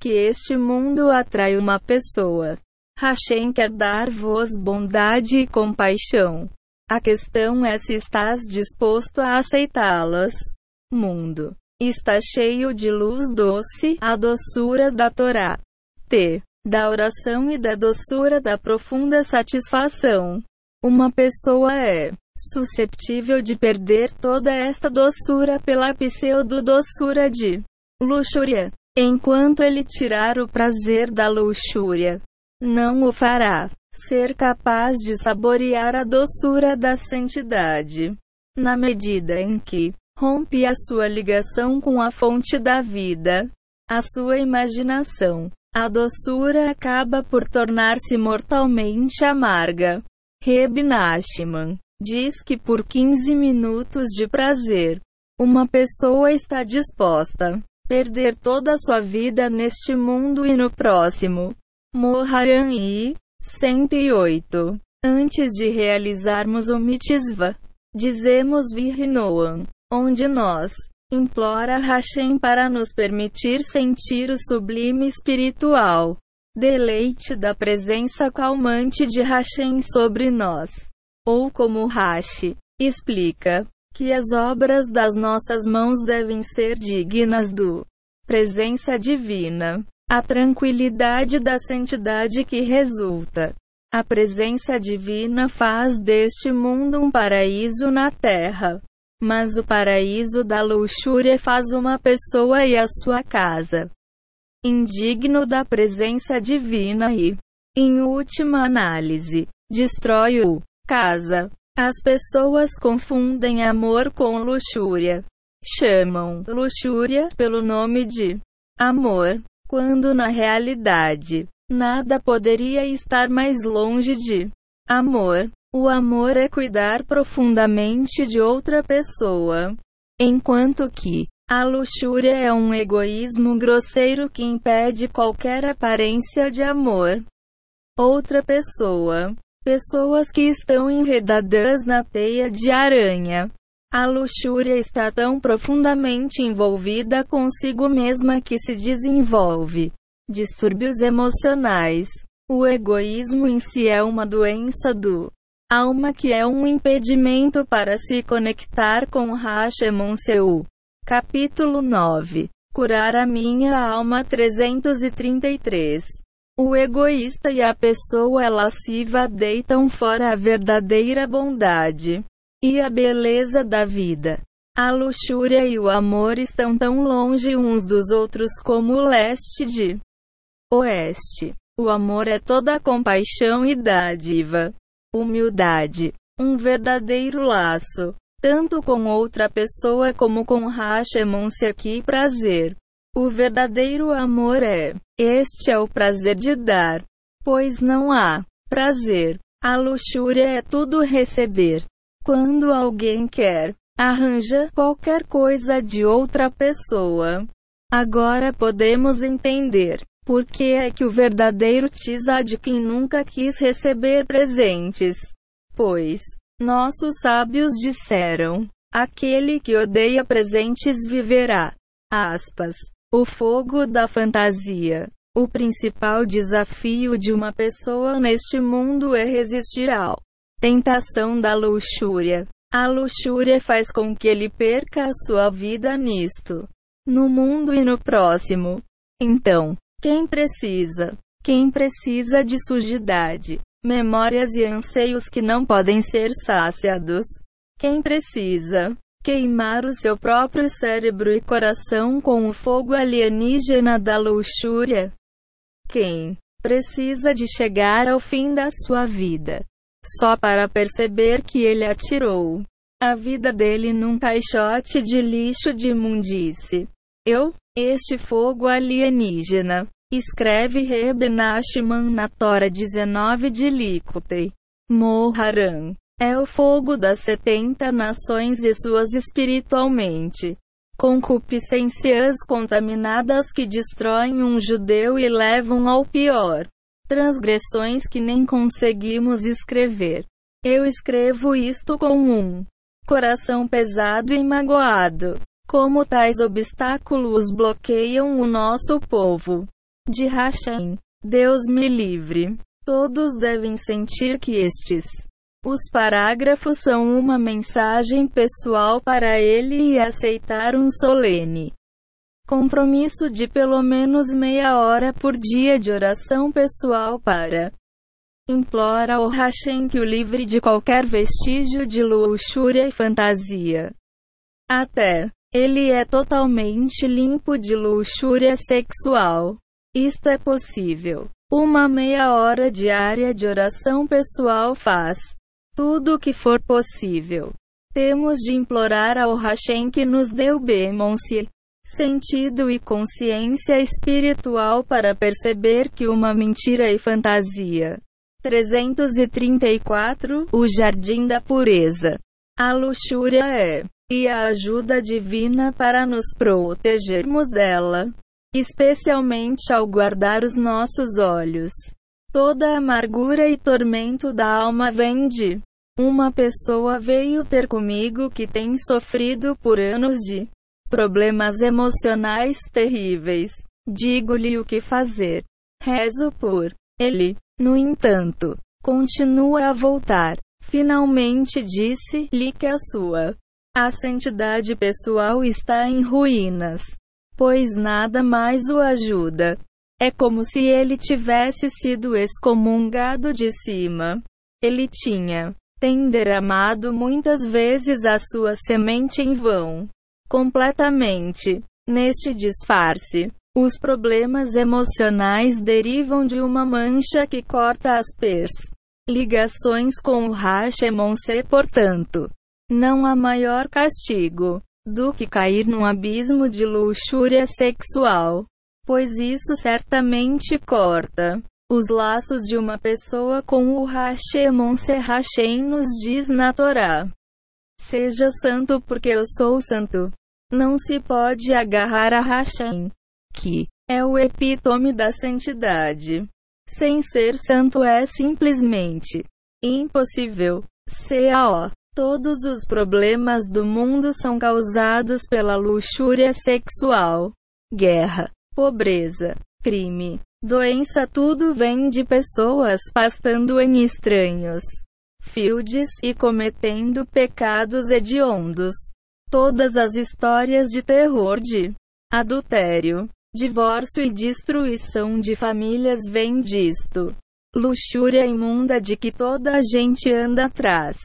que este mundo atrai uma pessoa. Hashem quer dar-vos bondade e compaixão. A questão é se estás disposto a aceitá-las. Mundo está cheio de luz doce, a doçura da Torá. T. Da oração e da doçura da profunda satisfação. Uma pessoa é susceptível de perder toda esta doçura pela pseudo-doçura de luxúria. Enquanto ele tirar o prazer da luxúria, não o fará ser capaz de saborear a doçura da santidade. Na medida em que rompe a sua ligação com a fonte da vida, a sua imaginação, a doçura acaba por tornar-se mortalmente amarga. Reb Nachman diz que por 15 minutos de prazer, uma pessoa está disposta perder toda a sua vida neste mundo e no próximo. Moharan I, 108. Antes de realizarmos o mitzvah, dizemos Virnoan, onde nós implora Hashem para nos permitir sentir o sublime espiritual deleite da presença calmante de Hashem sobre nós. Ou como Rashi explica, que as obras das nossas mãos devem ser dignas do presença divina. A tranquilidade da santidade que resulta. A presença divina faz deste mundo um paraíso na terra. Mas o paraíso da luxúria faz uma pessoa e a sua casa indigno da presença divina e, em última análise, destrói o casa. As pessoas confundem amor com luxúria. Chamam luxúria pelo nome de amor, quando na realidade, nada poderia estar mais longe de amor. O amor é cuidar profundamente de outra pessoa, enquanto que a luxúria é um egoísmo grosseiro que impede qualquer aparência de amor. Outra pessoa. Pessoas que estão enredadas na teia de aranha. A luxúria está tão profundamente envolvida consigo mesma que se desenvolve distúrbios emocionais. O egoísmo em si é uma doença do alma que é um impedimento para se conectar com Hashemon Seu. Capítulo 9 Curar a minha alma 333 o egoísta e a pessoa lasciva deitam fora a verdadeira bondade e a beleza da vida. A luxúria e o amor estão tão longe uns dos outros como o leste de oeste. O amor é toda compaixão e dádiva, humildade, um verdadeiro laço, tanto com outra pessoa como com Hashemon-se aqui prazer. O verdadeiro amor é, este é o prazer de dar, pois não há prazer. A luxúria é tudo receber. Quando alguém quer, arranja qualquer coisa de outra pessoa. Agora podemos entender por que é que o verdadeiro de quem nunca quis receber presentes. Pois, nossos sábios disseram: aquele que odeia presentes viverá. Aspas. O fogo da fantasia. O principal desafio de uma pessoa neste mundo é resistir à tentação da luxúria. A luxúria faz com que ele perca a sua vida nisto, no mundo e no próximo. Então, quem precisa? Quem precisa de sujidade, memórias e anseios que não podem ser saciados? Quem precisa? Queimar o seu próprio cérebro e coração com o fogo alienígena da luxúria. Quem precisa de chegar ao fim da sua vida só para perceber que ele atirou a vida dele num caixote de lixo de imundice. Eu, este fogo alienígena, escreve Reb Nachman na Tora 19 de Likutei. Moharan. É o fogo das setenta nações e suas espiritualmente concupiscências contaminadas que destroem um judeu e levam ao pior. Transgressões que nem conseguimos escrever. Eu escrevo isto com um coração pesado e magoado. Como tais obstáculos bloqueiam o nosso povo. De Hashem. Deus me livre. Todos devem sentir que estes os parágrafos são uma mensagem pessoal para ele e aceitar um solene compromisso de pelo menos meia hora por dia de oração pessoal para implora ao Hashem que o livre de qualquer vestígio de luxúria e fantasia. Até ele é totalmente limpo de luxúria sexual. Isto é possível. Uma meia hora diária de oração pessoal faz tudo o que for possível. Temos de implorar ao Hashem que nos dê o Bemonsi, sentido e consciência espiritual para perceber que uma mentira e fantasia. 334 O Jardim da Pureza. A luxúria é, e a ajuda divina para nos protegermos dela, especialmente ao guardar os nossos olhos. Toda amargura e tormento da alma vem de uma pessoa veio ter comigo que tem sofrido por anos de problemas emocionais terríveis. Digo-lhe o que fazer. Rezo por ele. No entanto, continua a voltar. Finalmente disse-lhe que a sua a santidade pessoal está em ruínas, pois nada mais o ajuda. É como se ele tivesse sido excomungado de cima. Ele tinha tem derramado muitas vezes a sua semente em vão completamente. Neste disfarce, os problemas emocionais derivam de uma mancha que corta as pers. Ligações com o Hashemonse, portanto, não há maior castigo do que cair num abismo de luxúria sexual, pois isso certamente corta os laços de uma pessoa com o Hashemonse Hashem nos diz na Torá. Seja santo porque eu sou santo. Não se pode agarrar a Hashem, que é o epítome da santidade. Sem ser santo é simplesmente impossível. CAO. Todos os problemas do mundo são causados pela luxúria sexual, guerra, pobreza, crime, doença. Tudo vem de pessoas pastando em estranhos fields e cometendo pecados hediondos. Todas as histórias de terror de adultério, divórcio e destruição de famílias vêm disto. Luxúria imunda de que toda a gente anda atrás.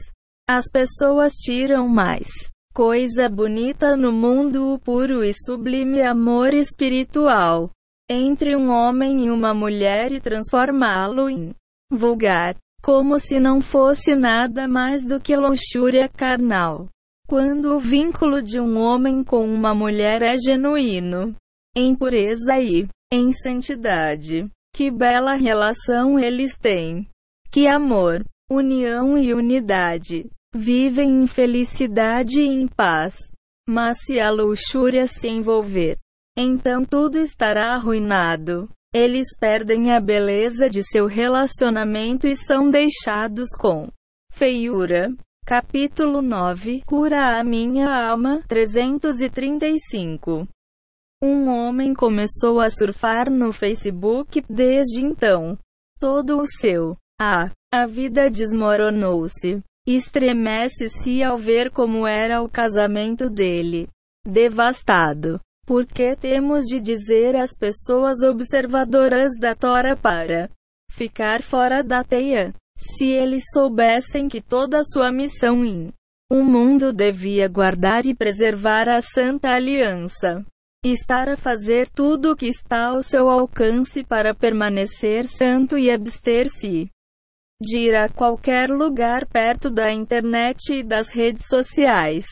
As pessoas tiram mais coisa bonita no mundo o puro e sublime amor espiritual entre um homem e uma mulher e transformá-lo em vulgar como se não fosse nada mais do que luxúria carnal. Quando o vínculo de um homem com uma mulher é genuíno, em pureza e em santidade, que bela relação eles têm. Que amor, união e unidade. Vivem em felicidade e em paz. Mas se a luxúria se envolver, então tudo estará arruinado. Eles perdem a beleza de seu relacionamento e são deixados com feiura. Capítulo 9 Cura a minha alma 335 Um homem começou a surfar no Facebook desde então. Todo o seu a a vida desmoronou-se. Estremece-se ao ver como era o casamento dele. Devastado. Porque temos de dizer às pessoas observadoras da Tora para ficar fora da teia? Se eles soubessem que toda a sua missão em um mundo devia guardar e preservar a Santa Aliança, estar a fazer tudo o que está ao seu alcance para permanecer santo e abster-se de ir a qualquer lugar perto da internet e das redes sociais.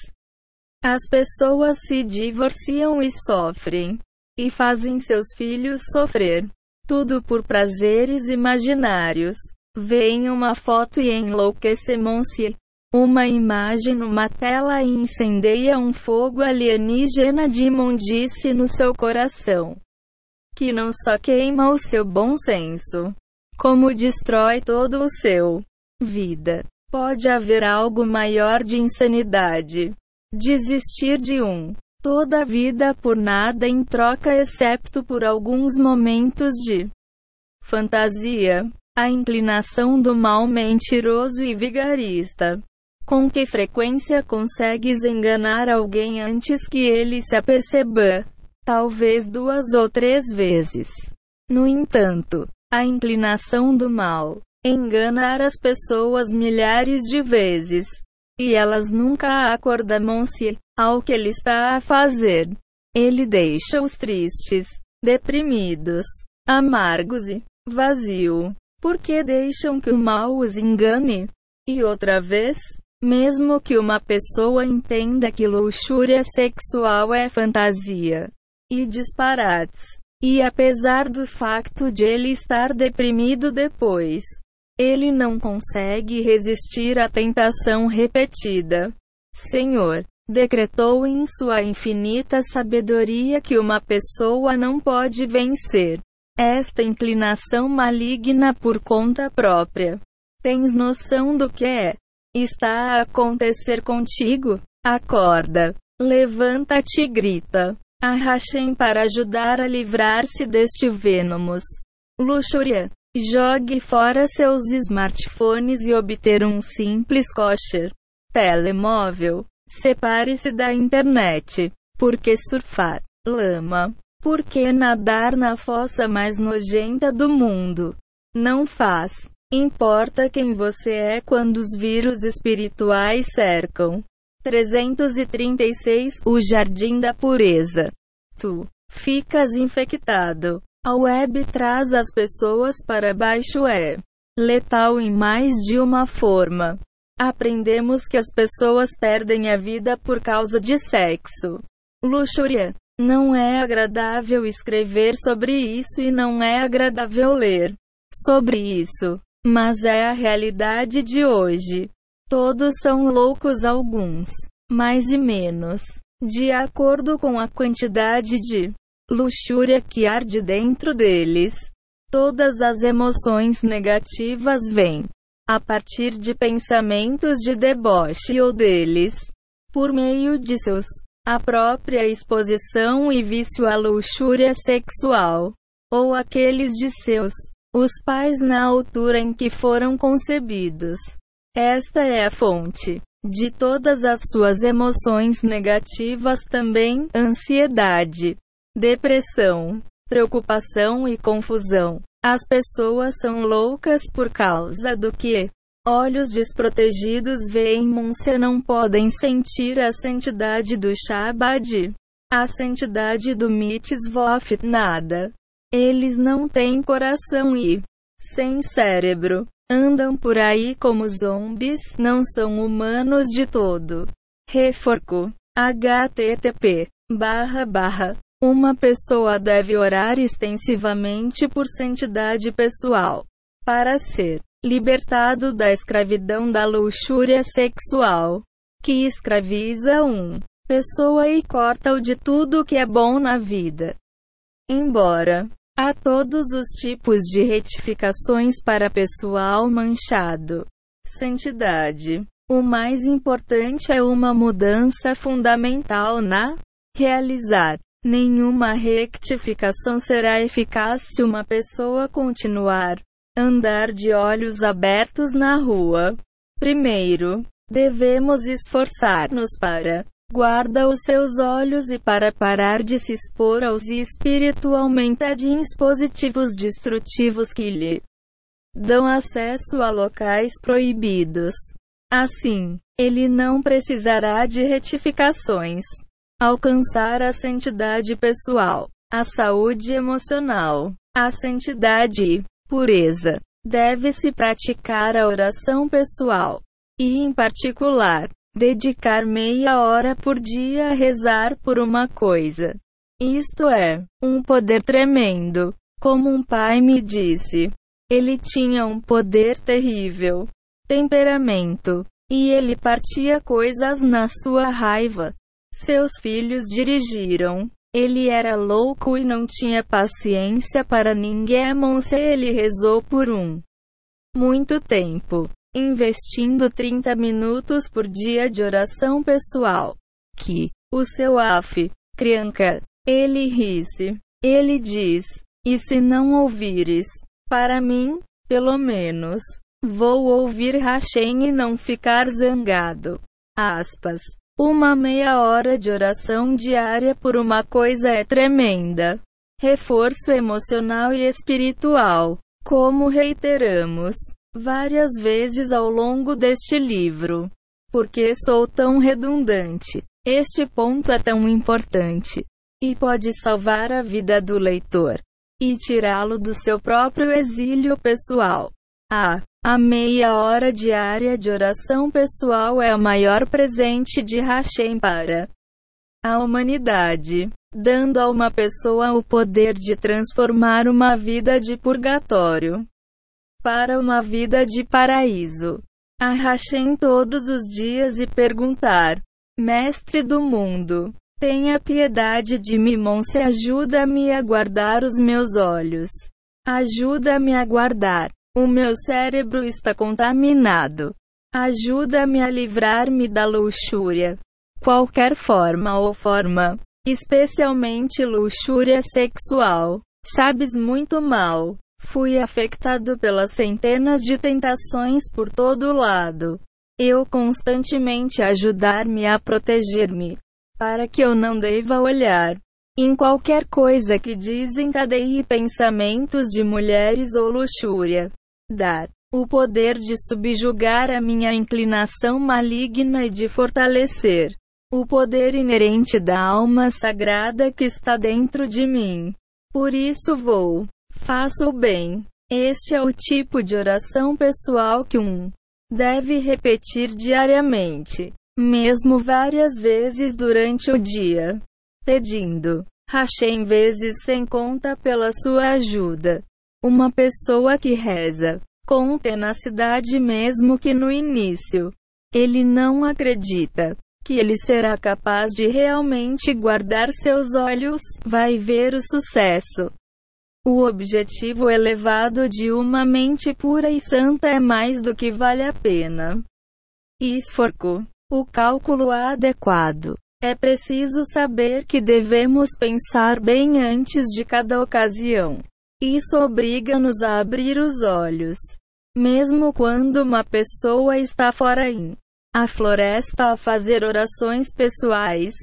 As pessoas se divorciam e sofrem. E fazem seus filhos sofrer. Tudo por prazeres imaginários. Vêem uma foto e enlouquecem-se. Uma imagem numa tela e incendeia um fogo alienígena de imundice no seu coração. Que não só queima o seu bom senso, como destrói todo o seu vida. Pode haver algo maior de insanidade Desistir de um. Toda a vida por nada em troca, excepto por alguns momentos de fantasia. A inclinação do mal mentiroso e vigarista. Com que frequência consegues enganar alguém antes que ele se aperceba? Talvez duas ou três vezes. No entanto, a inclinação do mal enganar as pessoas milhares de vezes. E elas nunca acordam-se ao que ele está a fazer. Ele deixa-os tristes, deprimidos, amargos e vazio, porque deixam que o mal os engane. E outra vez, mesmo que uma pessoa entenda que luxúria sexual é fantasia e disparates, e apesar do facto de ele estar deprimido depois, ele não consegue resistir à tentação repetida. Senhor, decretou em sua infinita sabedoria que uma pessoa não pode vencer esta inclinação maligna por conta própria. Tens noção do que é? Está a acontecer contigo? Acorda. Levanta-te e grita. Arrachem para ajudar a livrar-se deste vênomos. Luxúria. Jogue fora seus smartphones e obter um simples kosher. Telemóvel. Separe-se da internet. Por que surfar? Lama. Por que nadar na fossa mais nojenta do mundo? Não faz. Importa quem você é quando os vírus espirituais cercam. 336 O Jardim da Pureza. Tu ficas infectado. A web traz as pessoas para baixo é letal em mais de uma forma. Aprendemos que as pessoas perdem a vida por causa de sexo. Luxúria. Não é agradável escrever sobre isso e não é agradável ler sobre isso. Mas é a realidade de hoje. Todos são loucos, alguns, mais e menos, de acordo com a quantidade de luxúria que arde dentro deles. Todas as emoções negativas vêm a partir de pensamentos de deboche ou deles, por meio de seus a própria exposição e vício à luxúria sexual, ou aqueles de seus os pais na altura em que foram concebidos. Esta é a fonte de todas as suas emoções negativas também, ansiedade, depressão, preocupação e confusão. As pessoas são loucas por causa do que olhos desprotegidos veem Munse não podem sentir a santidade do Shabbat, a santidade do Mitzvot, nada. Eles não têm coração e, sem cérebro, andam por aí como zombies, não são humanos de todo. Reforco. http barra barra uma pessoa deve orar extensivamente por santidade pessoal para ser libertado da escravidão da luxúria sexual que escraviza um pessoa e corta-o de tudo que é bom na vida. Embora Há todos os tipos de retificações para pessoal manchado. Santidade. O mais importante é uma mudança fundamental na realizar. Nenhuma rectificação será eficaz se uma pessoa continuar andar de olhos abertos na rua. Primeiro, devemos esforçar-nos para Guarda os seus olhos e para parar de se expor aos espiritualmente dispositivos destrutivos que lhe dão acesso a locais proibidos. Assim, ele não precisará de retificações. Alcançar a santidade pessoal, a saúde emocional, a santidade pureza. Deve-se praticar a oração pessoal e, em particular, dedicar meia hora por dia a rezar por uma coisa. Isto é, um poder tremendo. Como um pai me disse, ele tinha um poder terrível, temperamento, e ele partia coisas na sua raiva. Seus filhos dirigiram. Ele era louco e não tinha paciência para ninguém. Se ele rezou por um muito tempo investindo 30 minutos por dia de oração pessoal. Que o seu af, criança, ele ri-se. Ele diz: E se não ouvires, para mim, pelo menos, vou ouvir Hashem e não ficar zangado. Aspas. Uma meia hora de oração diária por uma coisa é tremenda. Reforço emocional e espiritual. Como reiteramos, várias vezes ao longo deste livro. Porque sou tão redundante? Este ponto é tão importante e pode salvar a vida do leitor e tirá-lo do seu próprio exílio pessoal. A, a meia hora diária de oração pessoal é o maior presente de Hashem para a humanidade, dando a uma pessoa o poder de transformar uma vida de purgatório para uma vida de paraíso. A Hashem todos os dias e perguntar: Mestre do mundo, Tenha piedade de mim, Monse, ajuda-me a guardar os meus olhos. Ajuda-me a guardar. O meu cérebro está contaminado. Ajuda-me a livrar-me da luxúria. Qualquer forma ou forma, especialmente luxúria sexual. Sabes muito mal. Fui afetado pelas centenas de tentações por todo lado. Eu constantemente ajudar-me a proteger-me para que eu não deva olhar em qualquer coisa que desencadeie pensamentos de mulheres ou luxúria. Dar o poder de subjugar a minha inclinação maligna e de fortalecer o poder inerente da alma sagrada que está dentro de mim. Por isso vou, faço o bem. Este é o tipo de oração pessoal que um deve repetir diariamente mesmo várias vezes durante o dia, pedindo Hashem vezes sem conta pela sua ajuda. Uma pessoa que reza com tenacidade mesmo que no início ele não acredita que ele será capaz de realmente guardar seus olhos, vai ver o sucesso. O objetivo elevado de uma mente pura e santa é mais do que vale a pena. Esforco. O cálculo adequado. É preciso saber que devemos pensar bem antes de cada ocasião. Isso obriga-nos a abrir os olhos. Mesmo quando uma pessoa está fora em a floresta a fazer orações pessoais,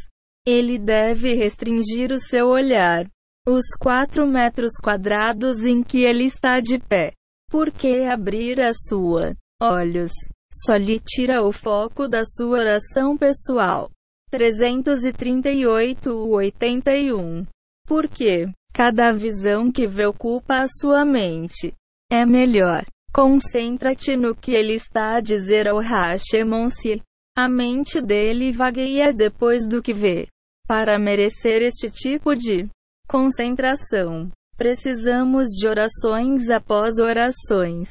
ele deve restringir o seu olhar. Os quatro metros quadrados em que ele está de pé. Por que abrir a sua olhos? só lhe tira o foco da sua oração pessoal. 338-81. Porque cada visão que vê ocupa a sua mente. É melhor. Concentra-te no que ele está a dizer ao Hashemon-se. A mente dele vagueia depois do que vê. Para merecer este tipo de concentração, precisamos de orações após orações.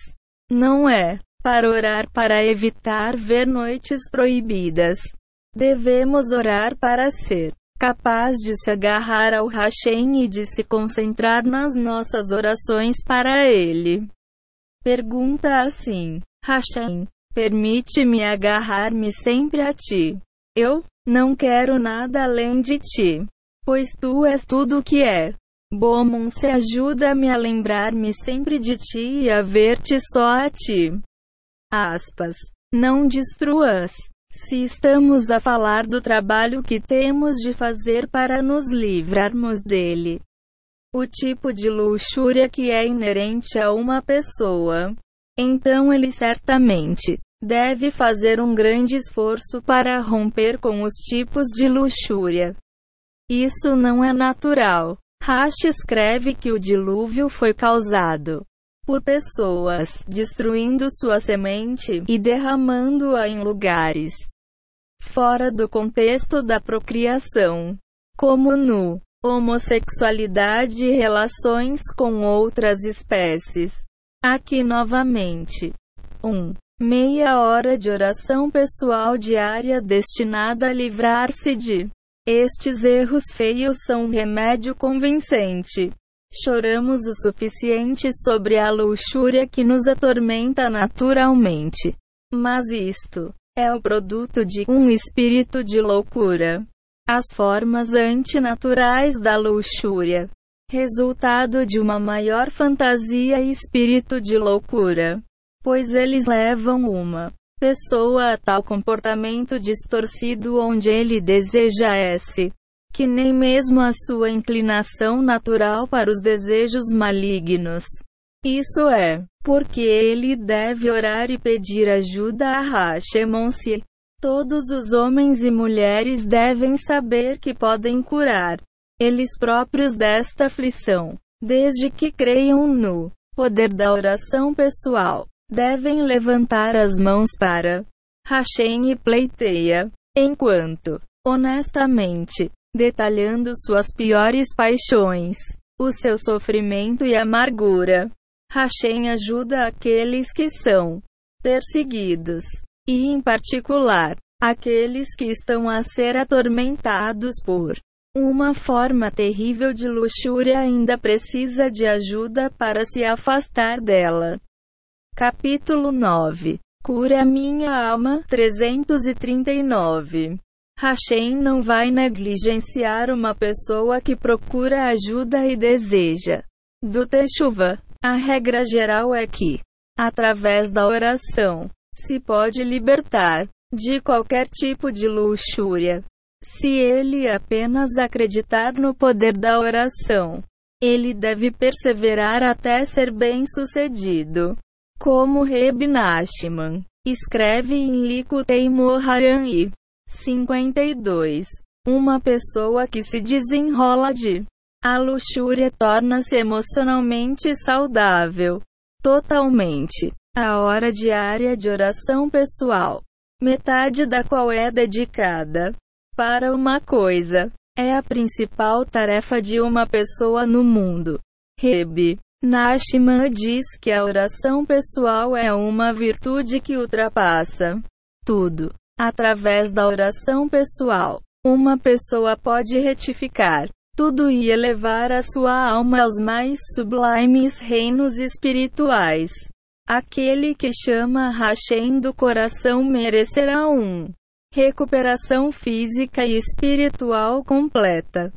Não é para orar para evitar ver noites proibidas. Devemos orar para ser capaz de se agarrar ao Hashem e de se concentrar nas nossas orações para Ele. Pergunta assim: Hashem, permite-me agarrar-me sempre a Ti. Eu não quero nada além de Ti, pois Tu és tudo o que é. Bomon se ajuda-me a lembrar-me sempre de Ti e a ver-te só a Ti. Aspas. Não destruas. Se estamos a falar do trabalho que temos de fazer para nos livrarmos dele, o tipo de luxúria que é inerente a uma pessoa, então ele certamente deve fazer um grande esforço para romper com os tipos de luxúria. Isso não é natural. Rash escreve que o dilúvio foi causado por pessoas, destruindo sua semente e derramando-a em lugares fora do contexto da procriação, como no homossexualidade e relações com outras espécies. Aqui novamente. 1. Um, meia hora de oração pessoal diária destinada a livrar-se de estes erros feios são um remédio convincente Choramos o suficiente sobre a luxúria que nos atormenta naturalmente. Mas isto é o produto de um espírito de loucura. As formas antinaturais da luxúria. Resultado de uma maior fantasia e espírito de loucura. Pois eles levam uma pessoa a tal comportamento distorcido onde ele deseja esse que nem mesmo a sua inclinação natural para os desejos malignos Isso é, porque ele deve orar e pedir ajuda a Hashemon-se. Todos os homens e mulheres devem saber que podem curar eles próprios desta aflição, desde que creiam no poder da oração pessoal. Devem levantar as mãos para Hashem e pleiteia, enquanto, honestamente, detalhando suas piores paixões, o seu sofrimento e amargura. Hashem ajuda aqueles que são perseguidos, e em particular, aqueles que estão a ser atormentados por uma forma terrível de luxúria ainda precisa de ajuda para se afastar dela. Capítulo 9 Cura minha alma 339 Hashem não vai negligenciar uma pessoa que procura ajuda e deseja. Do a regra geral é que, através da oração, se pode libertar de qualquer tipo de luxúria. Se ele apenas acreditar no poder da oração, ele deve perseverar até ser bem-sucedido. Como Reb Nachman escreve em Likutei Moharani 52. Uma pessoa que se desenrola de a luxúria torna-se emocionalmente saudável. Totalmente. A hora diária de oração pessoal, metade da qual é dedicada para uma coisa, é a principal tarefa de uma pessoa no mundo. Reb Nachman diz que a oração pessoal é uma virtude que ultrapassa tudo. Através da oração pessoal, uma pessoa pode retificar tudo e elevar a sua alma aos mais sublimes reinos espirituais. Aquele que chama Hashem do coração merecerá um recuperação física e espiritual completa.